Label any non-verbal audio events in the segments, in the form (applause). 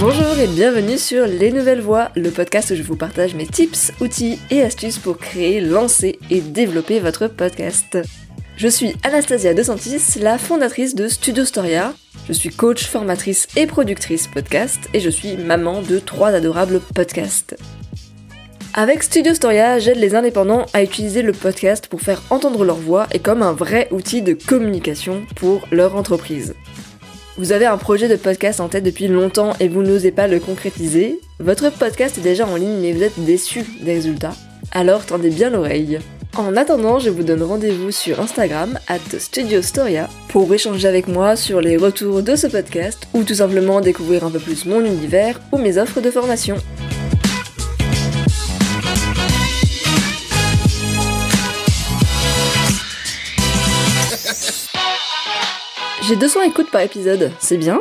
Bonjour et bienvenue sur Les Nouvelles Voix, le podcast où je vous partage mes tips, outils et astuces pour créer, lancer et développer votre podcast. Je suis Anastasia De Santis, la fondatrice de Studio Storia. Je suis coach, formatrice et productrice podcast et je suis maman de trois adorables podcasts. Avec Studio Storia, j'aide les indépendants à utiliser le podcast pour faire entendre leur voix et comme un vrai outil de communication pour leur entreprise. Vous avez un projet de podcast en tête depuis longtemps et vous n'osez pas le concrétiser, votre podcast est déjà en ligne mais vous êtes déçu des résultats, alors tendez bien l'oreille. En attendant, je vous donne rendez-vous sur Instagram, at Studio Storia, pour échanger avec moi sur les retours de ce podcast ou tout simplement découvrir un peu plus mon univers ou mes offres de formation. J'ai 200 écoutes par épisode, c'est bien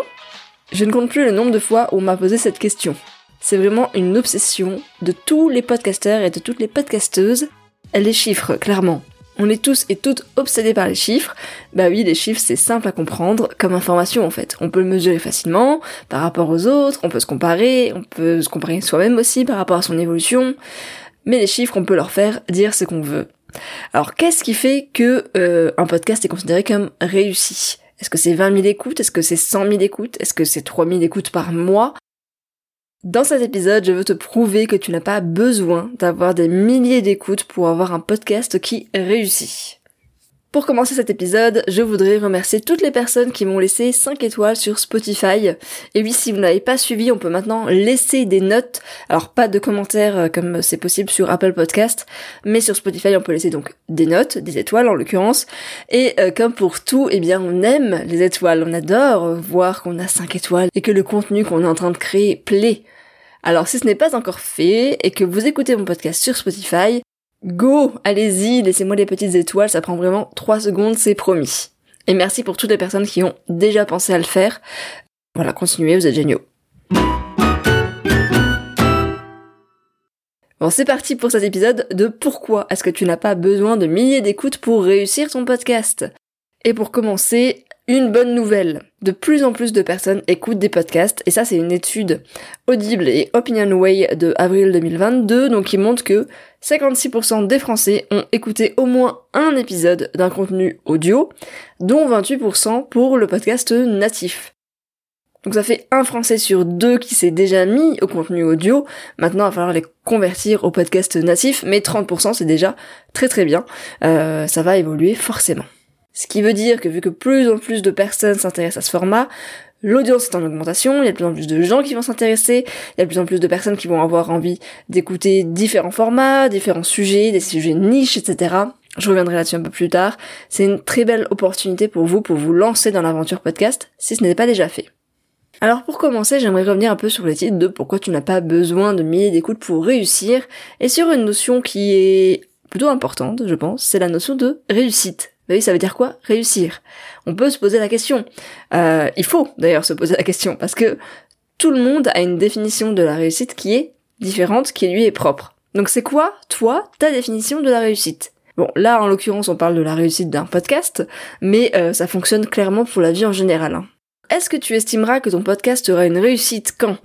Je ne compte plus le nombre de fois où on m'a posé cette question. C'est vraiment une obsession de tous les podcasteurs et de toutes les podcasteuses. Les chiffres, clairement. On est tous et toutes obsédés par les chiffres. Bah oui, les chiffres c'est simple à comprendre comme information en fait. On peut le mesurer facilement par rapport aux autres, on peut se comparer, on peut se comparer soi-même aussi par rapport à son évolution. Mais les chiffres, on peut leur faire dire ce qu'on veut. Alors qu'est-ce qui fait que euh, un podcast est considéré comme réussi? Est-ce que c'est 20 000 écoutes? Est-ce que c'est 100 000 écoutes? Est-ce que c'est 3 000 écoutes par mois? Dans cet épisode, je veux te prouver que tu n'as pas besoin d'avoir des milliers d'écoutes pour avoir un podcast qui réussit. Pour commencer cet épisode, je voudrais remercier toutes les personnes qui m'ont laissé 5 étoiles sur Spotify. Et oui, si vous n'avez pas suivi, on peut maintenant laisser des notes. Alors pas de commentaires euh, comme c'est possible sur Apple Podcast, mais sur Spotify, on peut laisser donc des notes, des étoiles en l'occurrence. Et euh, comme pour tout, eh bien on aime les étoiles, on adore voir qu'on a 5 étoiles et que le contenu qu'on est en train de créer plaît. Alors si ce n'est pas encore fait et que vous écoutez mon podcast sur Spotify, Go, allez-y, laissez-moi les petites étoiles, ça prend vraiment 3 secondes, c'est promis. Et merci pour toutes les personnes qui ont déjà pensé à le faire. Voilà, continuez, vous êtes géniaux. Bon, c'est parti pour cet épisode de pourquoi est-ce que tu n'as pas besoin de milliers d'écoutes pour réussir ton podcast? Et pour commencer, une bonne nouvelle. De plus en plus de personnes écoutent des podcasts, et ça c'est une étude Audible et Opinionway de avril 2022, donc qui montre que 56% des Français ont écouté au moins un épisode d'un contenu audio, dont 28% pour le podcast natif. Donc ça fait un Français sur deux qui s'est déjà mis au contenu audio. Maintenant, il va falloir les convertir au podcast natif, mais 30% c'est déjà très très bien. Euh, ça va évoluer forcément. Ce qui veut dire que vu que plus en plus de personnes s'intéressent à ce format, l'audience est en augmentation, il y a de plus en plus de gens qui vont s'intéresser, il y a de plus en plus de personnes qui vont avoir envie d'écouter différents formats, différents sujets, des sujets niches, etc. Je reviendrai là-dessus un peu plus tard. C'est une très belle opportunité pour vous, pour vous lancer dans l'aventure podcast, si ce n'est pas déjà fait. Alors pour commencer, j'aimerais revenir un peu sur le titre de pourquoi tu n'as pas besoin de milliers d'écoutes pour réussir, et sur une notion qui est plutôt importante, je pense, c'est la notion de réussite. Bah oui, ça veut dire quoi? Réussir. On peut se poser la question. Euh, il faut d'ailleurs se poser la question, parce que tout le monde a une définition de la réussite qui est différente, qui lui est propre. Donc c'est quoi, toi, ta définition de la réussite? Bon, là en l'occurrence on parle de la réussite d'un podcast, mais euh, ça fonctionne clairement pour la vie en général. Hein. Est-ce que tu estimeras que ton podcast aura une réussite quand?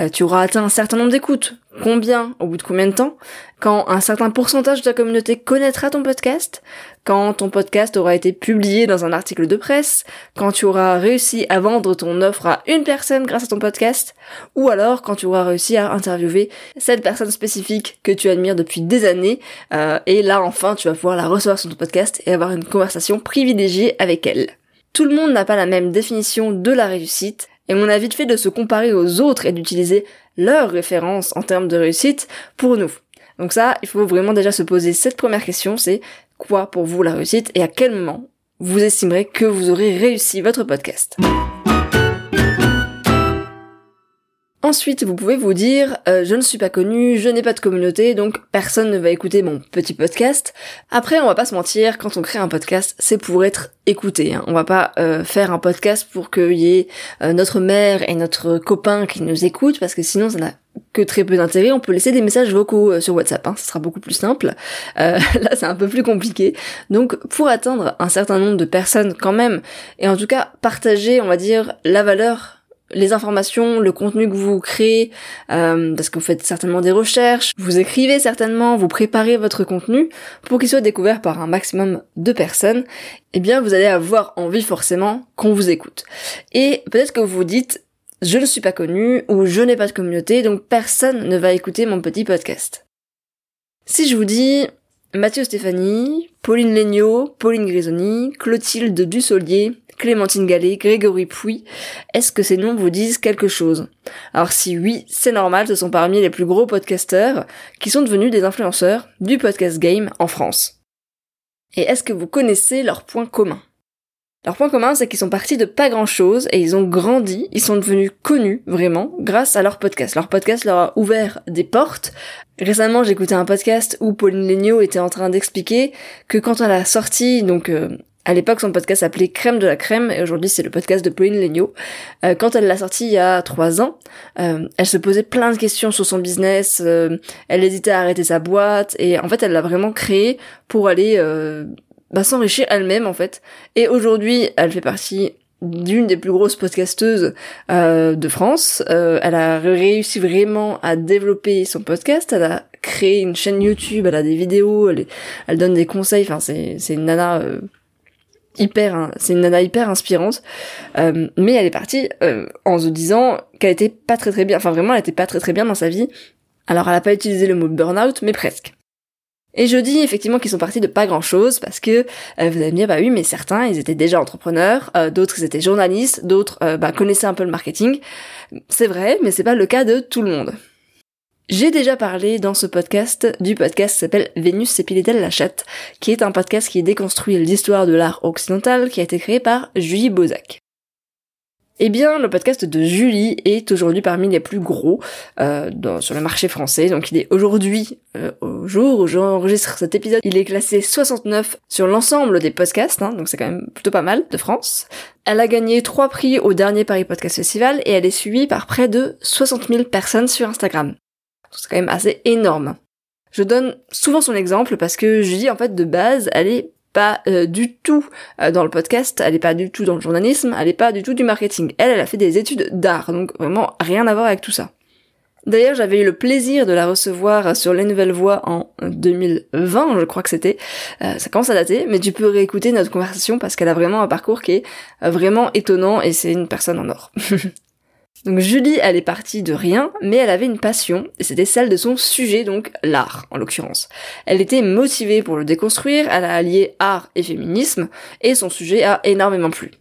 Euh, tu auras atteint un certain nombre d'écoutes. Combien? Au bout de combien de temps? Quand un certain pourcentage de ta communauté connaîtra ton podcast? Quand ton podcast aura été publié dans un article de presse? Quand tu auras réussi à vendre ton offre à une personne grâce à ton podcast? Ou alors quand tu auras réussi à interviewer cette personne spécifique que tu admires depuis des années euh, et là enfin tu vas pouvoir la recevoir sur ton podcast et avoir une conversation privilégiée avec elle. Tout le monde n'a pas la même définition de la réussite, et on a vite fait de se comparer aux autres et d'utiliser leurs références en termes de réussite pour nous. Donc ça, il faut vraiment déjà se poser cette première question, c'est quoi pour vous la réussite et à quel moment vous estimerez que vous aurez réussi votre podcast? Ensuite, vous pouvez vous dire, euh, je ne suis pas connu, je n'ai pas de communauté, donc personne ne va écouter mon petit podcast. Après, on va pas se mentir, quand on crée un podcast, c'est pour être écouté. Hein. On va pas euh, faire un podcast pour qu'il y ait euh, notre mère et notre copain qui nous écoutent, parce que sinon ça n'a que très peu d'intérêt. On peut laisser des messages vocaux sur WhatsApp, hein, ce sera beaucoup plus simple. (laughs) là, c'est un peu plus compliqué. Donc, pour atteindre un certain nombre de personnes quand même, et en tout cas partager, on va dire, la valeur les informations, le contenu que vous créez, euh, parce que vous faites certainement des recherches, vous écrivez certainement, vous préparez votre contenu pour qu'il soit découvert par un maximum de personnes, eh bien vous allez avoir envie forcément qu'on vous écoute. Et peut-être que vous vous dites je ne suis pas connu ou je n'ai pas de communauté, donc personne ne va écouter mon petit podcast. Si je vous dis Mathieu Stéphanie, Pauline Legnaud, Pauline Grisoni, Clotilde Dussolier, Clémentine Gallet, Grégory Pouy, est-ce que ces noms vous disent quelque chose? Alors si oui, c'est normal, ce sont parmi les plus gros podcasteurs qui sont devenus des influenceurs du podcast game en France. Et est-ce que vous connaissez leurs points communs? Leur point commun, c'est qu'ils sont partis de pas grand chose et ils ont grandi, ils sont devenus connus vraiment grâce à leur podcast. Leur podcast leur a ouvert des portes. Récemment, j'écoutais un podcast où Pauline Legnaud était en train d'expliquer que quand elle a sorti, donc euh, à l'époque son podcast s'appelait Crème de la crème et aujourd'hui c'est le podcast de Pauline Legnaud. Euh, quand elle l'a sorti il y a trois ans, euh, elle se posait plein de questions sur son business, elle hésitait à arrêter sa boîte et en fait elle l'a vraiment créé pour aller bah, s'enrichir elle-même en fait. Et aujourd'hui, elle fait partie d'une des plus grosses podcasteuses euh, de France. Euh, elle a réussi vraiment à développer son podcast. Elle a créé une chaîne YouTube. Elle a des vidéos. Elle, elle donne des conseils. Enfin, c'est c'est une nana euh, hyper. C'est une nana hyper inspirante. Euh, mais elle est partie euh, en se disant qu'elle était pas très très bien. Enfin, vraiment, elle était pas très très bien dans sa vie. Alors, elle a pas utilisé le mot burn-out, mais presque. Et je dis effectivement qu'ils sont partis de pas grand chose parce que euh, vous allez me dire bah oui mais certains ils étaient déjà entrepreneurs, d'autres ils étaient journalistes, d'autres bah, connaissaient un peu le marketing. C'est vrai mais c'est pas le cas de tout le monde. J'ai déjà parlé dans ce podcast du podcast qui s'appelle Vénus s'épilait-elle la chatte, qui est un podcast qui déconstruit l'histoire de l'art occidental qui a été créé par Julie Bozac. Eh bien, le podcast de Julie est aujourd'hui parmi les plus gros euh, sur le marché français. Donc, il est aujourd'hui, euh, au jour où j'enregistre cet épisode, il est classé 69 sur l'ensemble des podcasts. Hein, donc, c'est quand même plutôt pas mal de France. Elle a gagné trois prix au dernier Paris Podcast Festival et elle est suivie par près de 60 000 personnes sur Instagram. C'est quand même assez énorme. Je donne souvent son exemple parce que Julie, en fait, de base, elle est pas euh, du tout euh, dans le podcast, elle est pas du tout dans le journalisme, elle est pas du tout du marketing. Elle, elle a fait des études d'art, donc vraiment rien à voir avec tout ça. D'ailleurs, j'avais eu le plaisir de la recevoir sur Les Nouvelles Voix en 2020, je crois que c'était. Euh, ça commence à dater, mais tu peux réécouter notre conversation parce qu'elle a vraiment un parcours qui est vraiment étonnant et c'est une personne en or. (laughs) Donc Julie, elle est partie de rien, mais elle avait une passion, et c'était celle de son sujet, donc l'art en l'occurrence. Elle était motivée pour le déconstruire, elle a allié art et féminisme, et son sujet a énormément plu.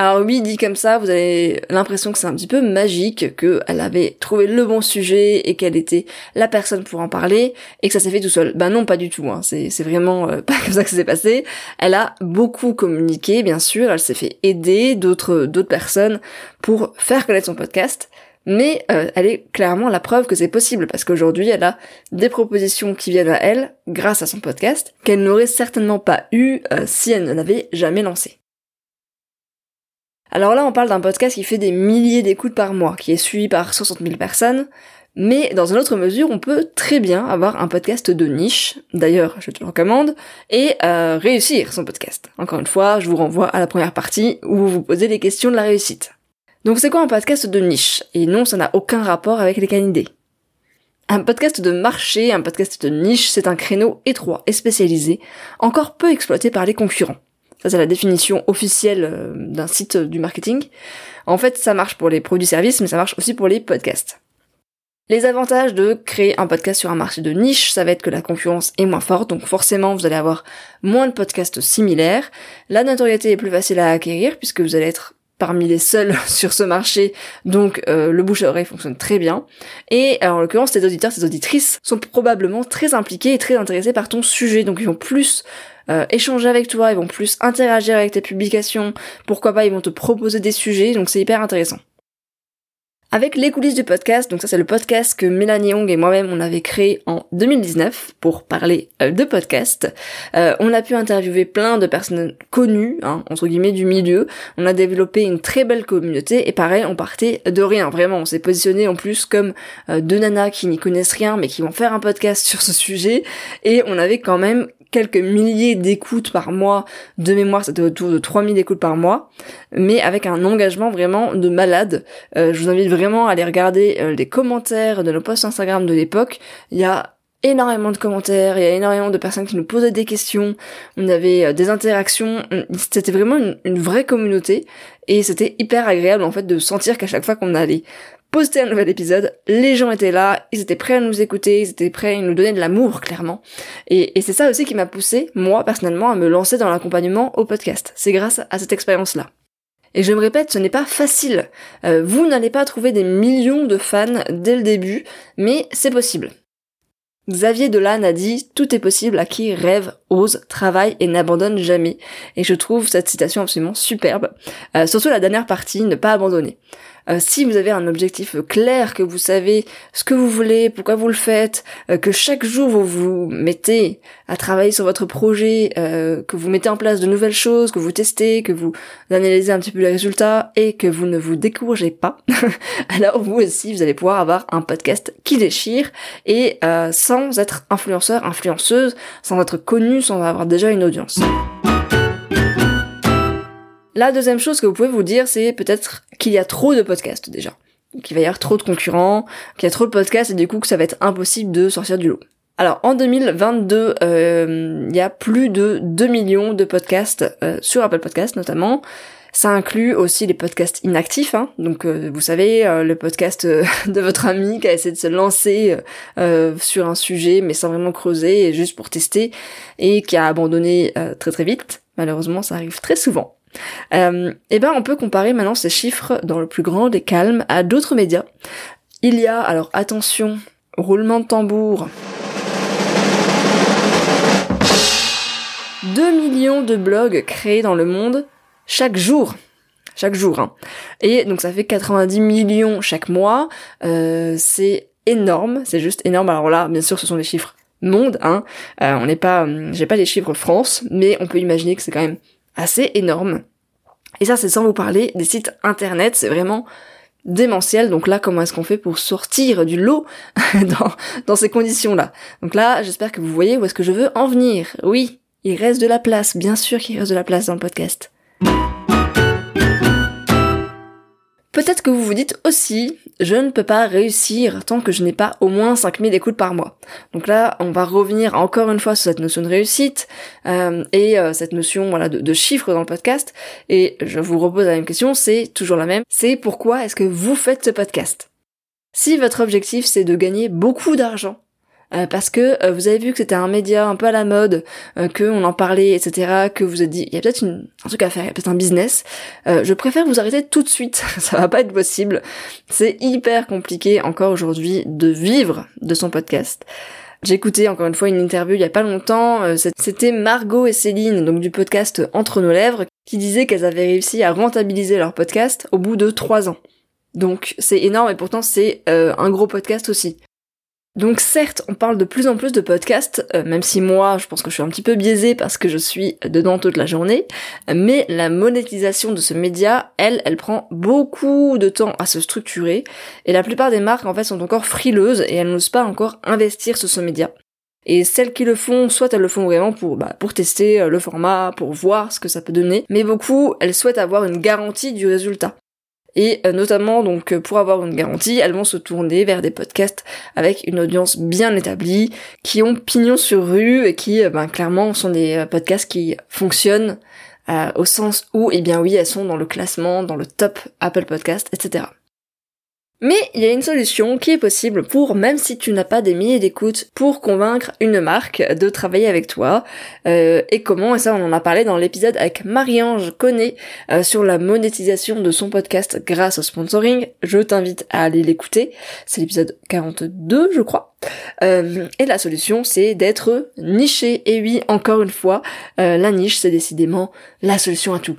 Alors oui, dit comme ça, vous avez l'impression que c'est un petit peu magique, qu'elle avait trouvé le bon sujet et qu'elle était la personne pour en parler et que ça s'est fait tout seul. Ben non, pas du tout. Hein. C'est, vraiment euh, (laughs) pas comme ça que ça s'est passé. Elle a beaucoup communiqué, bien sûr. Elle s'est fait aider d'autres d'autres personnes pour faire connaître son podcast. Mais euh, elle est clairement la preuve que c'est possible parce qu'aujourd'hui elle a des propositions qui viennent à elle grâce à son podcast qu'elle n'aurait certainement pas eu euh, si elle ne l'avait jamais lancé. Alors là, on parle d'un podcast qui fait des milliers d'écoutes par mois, qui est suivi par 60 000 personnes, mais dans une autre mesure, on peut très bien avoir un podcast de niche, d'ailleurs je te le recommande, et euh, réussir son podcast. Encore une fois, je vous renvoie à la première partie où vous vous posez les questions de la réussite. Donc c'est quoi un podcast de niche? Et non, ça n'a aucun rapport avec les canidés. Un podcast de marché, un podcast de niche, c'est un créneau étroit et spécialisé, encore peu exploité par les concurrents. Ça, c'est la définition officielle euh, d'un site du marketing. En fait, ça marche pour les produits-services, mais ça marche aussi pour les podcasts. Les avantages de créer un podcast sur un marché de niche, ça va être que la concurrence est moins forte, donc forcément vous allez avoir moins de podcasts similaires. La notoriété est plus facile à acquérir puisque vous allez être parmi les seuls (laughs) sur ce marché, donc euh, le bouche à oreille fonctionne très bien. Et en l'occurrence, tes auditeurs, tes auditrices sont probablement très impliqués et très intéressés par ton sujet, donc ils vont plus euh, échanger avec toi, ils vont plus interagir avec tes publications, pourquoi pas ils vont te proposer des sujets, donc c'est hyper intéressant. Avec les coulisses du podcast, donc ça c'est le podcast que Mélanie Young et moi-même on avait créé en 2019 pour parler euh, de podcast. Euh, on a pu interviewer plein de personnes connues, hein, entre guillemets du milieu. On a développé une très belle communauté et pareil on partait de rien, vraiment. On s'est positionné en plus comme deux nanas qui n'y connaissent rien mais qui vont faire un podcast sur ce sujet et on avait quand même quelques milliers d'écoutes par mois. De mémoire, c'était autour de 3000 écoutes par mois, mais avec un engagement vraiment de malade. Euh, je vous invite vraiment à aller regarder euh, les commentaires de nos posts Instagram de l'époque. Il y a énormément de commentaires, il y a énormément de personnes qui nous posaient des questions, on avait euh, des interactions, c'était vraiment une, vraie communauté et c'était hyper agréable en fait de sentir qu'à chaque fois qu'on allait poster un nouvel épisode, les gens étaient là, ils étaient prêts à nous écouter, ils étaient prêts à nous donner de l'amour clairement. Et, c'est ça aussi qui m'a poussé, moi personnellement, à me lancer dans l'accompagnement au podcast. C'est grâce à cette expérience-là. Et je me répète, ce n'est pas facile. Euh, vous n'allez pas trouver des millions de fans dès le début, mais c'est possible. Xavier Dolan a dit Tout est possible à qui rêve, ose, travaille et n'abandonne jamais. Et je trouve cette citation absolument superbe. Euh, surtout la dernière partie, ne pas abandonner. Euh, si vous avez un objectif clair, que vous savez ce que vous voulez, pourquoi vous le faites, euh, que chaque jour vous vous mettez à travailler sur votre projet, euh, que vous mettez en place de nouvelles choses, que vous testez, que vous analysez un petit peu les résultats et que vous ne vous découragez pas, (laughs) alors vous aussi vous allez pouvoir avoir un podcast qui déchire et sans être influenceur, influenceuse, sans être connu, sans avoir déjà une audience. La deuxième chose que vous pouvez vous dire, c'est peut-être qu'il y a trop de podcasts déjà. Qu'il va y avoir trop de concurrents, qu'il y a trop de podcasts et du coup que ça va être impossible de sortir du lot. Alors en 2022, euh, il y a plus de 2 millions de podcasts euh, sur Apple Podcasts notamment. Ça inclut aussi les podcasts inactifs, hein. donc euh, vous savez le podcast (laughs) de votre ami qui a essayé de se lancer sur un sujet mais sans vraiment creuser juste pour tester et qui a abandonné très très vite. Malheureusement, ça arrive très souvent. Euh, eh ben on peut comparer maintenant ces chiffres dans le plus grand des calmes à d'autres médias. Il y a, alors attention, roulement de tambour. 2 millions de blogs créés dans le monde chaque jour. Chaque jour. Hein. Et donc ça fait 90 millions chaque mois. Euh, c'est énorme, c'est juste énorme. Alors là, bien sûr, ce sont des chiffres monde. Hein. Euh, on n'est pas, j'ai pas les chiffres France, mais on peut imaginer que c'est quand même assez énorme. Et ça, c'est sans vous parler des sites internet, c'est vraiment démentiel. Donc là, comment est-ce qu'on fait pour sortir du lot (laughs) dans, ces conditions-là? Donc là, j'espère que vous voyez où est-ce que je veux en venir. Oui, il reste de la place, bien sûr qu'il reste de la place dans le podcast. Peut-être que vous vous dites aussi, je ne peux pas réussir tant que je n'ai pas au moins 5000 écoutes par mois. Donc là, on va revenir encore une fois sur cette notion de réussite euh, et euh, cette notion voilà de, de chiffres dans le podcast. Et je vous repose la même question, c'est toujours la même. C'est pourquoi est-ce que vous faites ce podcast? Si votre objectif c'est de gagner beaucoup d'argent, euh, parce que euh, vous avez vu que c'était un média un peu à la mode, euh, que on en parlait, etc., que vous avez dit, il y a peut-être un truc à faire, il y a peut-être un business, je préfère vous arrêter tout de suite, (laughs) ça va pas être possible. C'est hyper compliqué encore aujourd'hui de vivre de son podcast. J'ai écouté encore une fois une interview il y a pas longtemps, c'était Margot et Céline, donc du podcast Entre nos lèvres, qui disaient qu'elles avaient réussi à rentabiliser leur podcast au bout de trois ans. Donc c'est énorme et pourtant c'est un gros podcast aussi. Donc certes, on parle de plus en plus de podcasts, euh, même si moi, je pense que je suis un petit peu biaisée parce que je suis dedans toute la journée, mais la monétisation de ce média, elle, elle prend beaucoup de temps à se structurer, et la plupart des marques, en fait, sont encore frileuses et elles n'osent pas encore investir sur ce média. Et celles qui le font, soit elles le font vraiment pour, bah, pour tester euh, le format, pour voir ce que ça peut donner, mais beaucoup, elles souhaitent avoir une garantie du résultat. Et euh, notamment, donc, euh, pour avoir une garantie, elles vont se tourner vers des podcasts avec une audience bien établie, qui ont pignon sur rue et qui, euh, ben, clairement, sont des podcasts qui fonctionnent au sens où, eh bien oui, elles sont dans le classement, dans le top Apple Podcast, etc. Mais il y a une solution qui est possible pour, même si tu n'as pas des milliers d'écoutes, pour convaincre une marque de travailler avec toi. Euh, et comment, et ça on en a parlé dans l'épisode avec Marie-Ange Connet euh, sur la monétisation de son podcast grâce au sponsoring. Je t'invite à aller l'écouter. C'est l'épisode 42 je crois. Euh, et la solution c'est d'être niché. Et oui, encore une fois, la niche c'est décidément la solution à tout.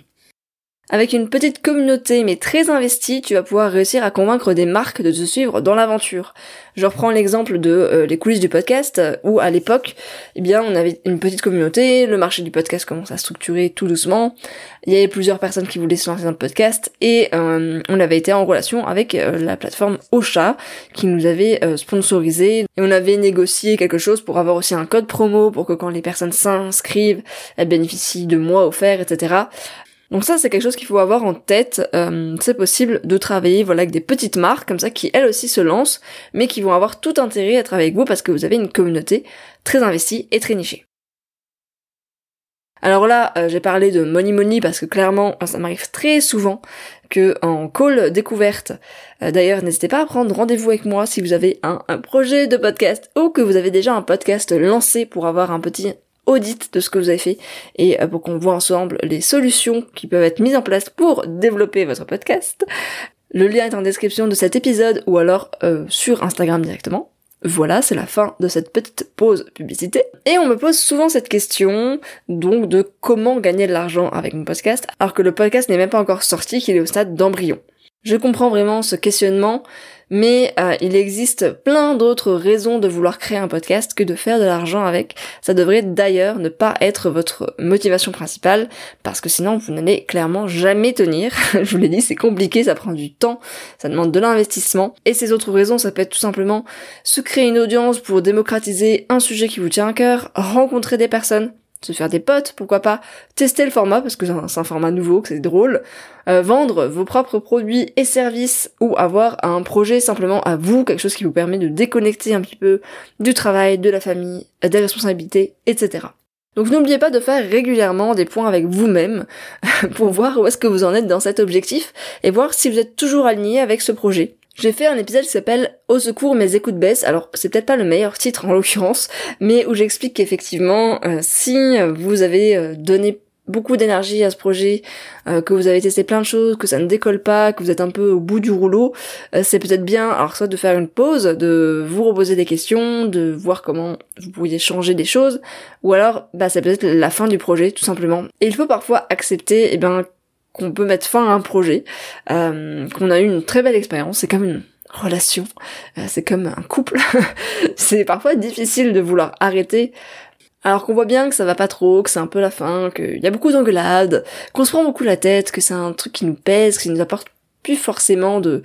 Avec une petite communauté mais très investie, tu vas pouvoir réussir à convaincre des marques de te suivre dans l'aventure. Je reprends l'exemple de euh, les coulisses du podcast où à l'époque, eh bien, on avait une petite communauté, le marché du podcast commence à structurer tout doucement. Il y avait plusieurs personnes qui voulaient se lancer dans le podcast et euh, on avait été en relation avec euh, la plateforme Ocha qui nous avait sponsorisé et on avait négocié quelque chose pour avoir aussi un code promo pour que quand les personnes s'inscrivent, elles bénéficient de mois offerts, etc. Donc ça, c'est quelque chose qu'il faut avoir en tête. Euh, c'est possible de travailler voilà avec des petites marques comme ça qui elles aussi se lancent, mais qui vont avoir tout intérêt à travailler avec vous parce que vous avez une communauté très investie et très nichée. Alors là, euh, j'ai parlé de money money parce que clairement, ça m'arrive très souvent que en call découverte. Euh, d'ailleurs, n'hésitez pas à prendre rendez-vous avec moi si vous avez un, un projet de podcast ou que vous avez déjà un podcast lancé pour avoir un petit audit de ce que vous avez fait et euh, pour qu'on voit ensemble les solutions qui peuvent être mises en place pour développer votre podcast. Le lien est en description de cet épisode ou alors euh, sur Instagram directement. Voilà, c'est la fin de cette petite pause publicité. Et on me pose souvent cette question, donc de comment gagner de l'argent avec mon podcast, alors que le podcast n'est même pas encore sorti, qu'il est au stade d'embryon. Je comprends vraiment ce questionnement, mais euh, il existe plein d'autres raisons de vouloir créer un podcast que de faire de l'argent avec. Ça devrait d'ailleurs ne pas être votre motivation principale, parce que sinon vous n'allez clairement jamais tenir. (laughs) Je vous l'ai dit, c'est compliqué, ça prend du temps, ça demande de l'investissement. Et ces autres raisons, ça peut être tout simplement se créer une audience pour démocratiser un sujet qui vous tient à cœur, rencontrer des personnes, se faire des potes, pourquoi pas tester le format parce que c'est un format nouveau, que c'est drôle, euh, vendre vos propres produits et services ou avoir un projet simplement à vous, quelque chose qui vous permet de déconnecter un petit peu du travail, de la famille, des responsabilités, etc. Donc n'oubliez pas de faire régulièrement des points avec vous-même (laughs) pour voir où est-ce que vous en êtes dans cet objectif et voir si vous êtes toujours aligné avec ce projet. J'ai fait un épisode qui s'appelle Au secours mes écoutes baissent. Alors c'est peut-être pas le meilleur titre en l'occurrence, mais où j'explique qu'effectivement euh, si vous avez euh, donné beaucoup d'énergie à ce projet, euh, que vous avez testé plein de choses, que ça ne décolle pas, que vous êtes un peu au bout du rouleau, c'est peut-être bien alors soit de faire une pause, de vous reposer des questions, de voir comment vous pourriez changer des choses, ou alors bah c'est peut-être la fin du projet tout simplement. Et il faut parfois accepter eh ben qu'on peut mettre fin à un projet, euh, qu'on a eu une très belle expérience, c'est comme une relation, euh, c'est comme un couple, (laughs) c'est parfois difficile de vouloir arrêter, alors qu'on voit bien que ça va pas trop, que c'est un peu la fin, qu'il y a beaucoup d'engueulades, qu'on se prend beaucoup la tête, que c'est un truc qui nous pèse, qui nous apporte plus forcément de,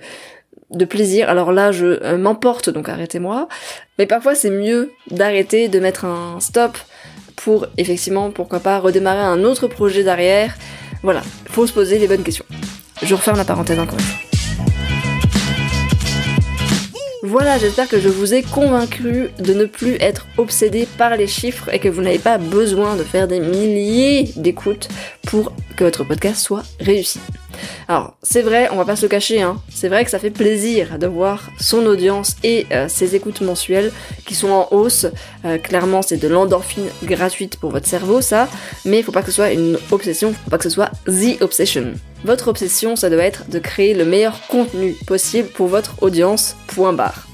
de plaisir. Alors là, je euh, m'emporte, donc arrêtez-moi. Mais parfois, c'est mieux d'arrêter, de mettre un stop pour effectivement, pourquoi pas, redémarrer un autre projet derrière voilà, faut se poser les bonnes questions. Je referme la parenthèse encore. Voilà, j'espère que je vous ai convaincu de ne plus être obsédé par les chiffres et que vous n'avez pas besoin de faire des milliers d'écoutes pour que votre podcast soit réussi. Alors, c'est vrai, on va pas se le cacher, hein, c'est vrai que ça fait plaisir de voir son audience et euh, ses écoutes mensuelles qui sont en hausse. Euh, clairement, c'est de l'endorphine gratuite pour votre cerveau, ça, mais il faut pas que ce soit une obsession, faut pas que ce soit the obsession. Votre obsession, ça doit être de créer le meilleur contenu possible pour votre audience, point barre.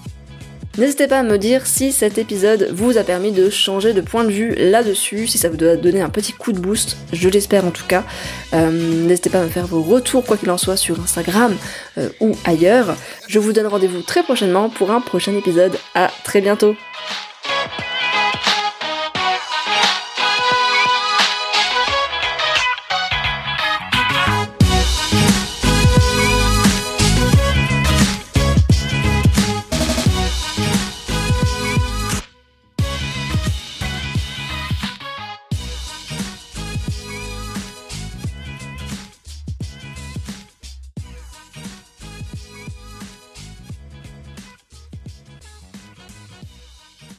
N'hésitez pas à me dire si cet épisode vous a permis de changer de point de vue là-dessus, si ça vous a donné un petit coup de boost, je l'espère en tout cas. Euh, n'hésitez pas à me faire vos retours, quoi qu'il en soit, sur Instagram euh, ou ailleurs. Je vous donne rendez-vous très prochainement pour un prochain épisode. À très bientôt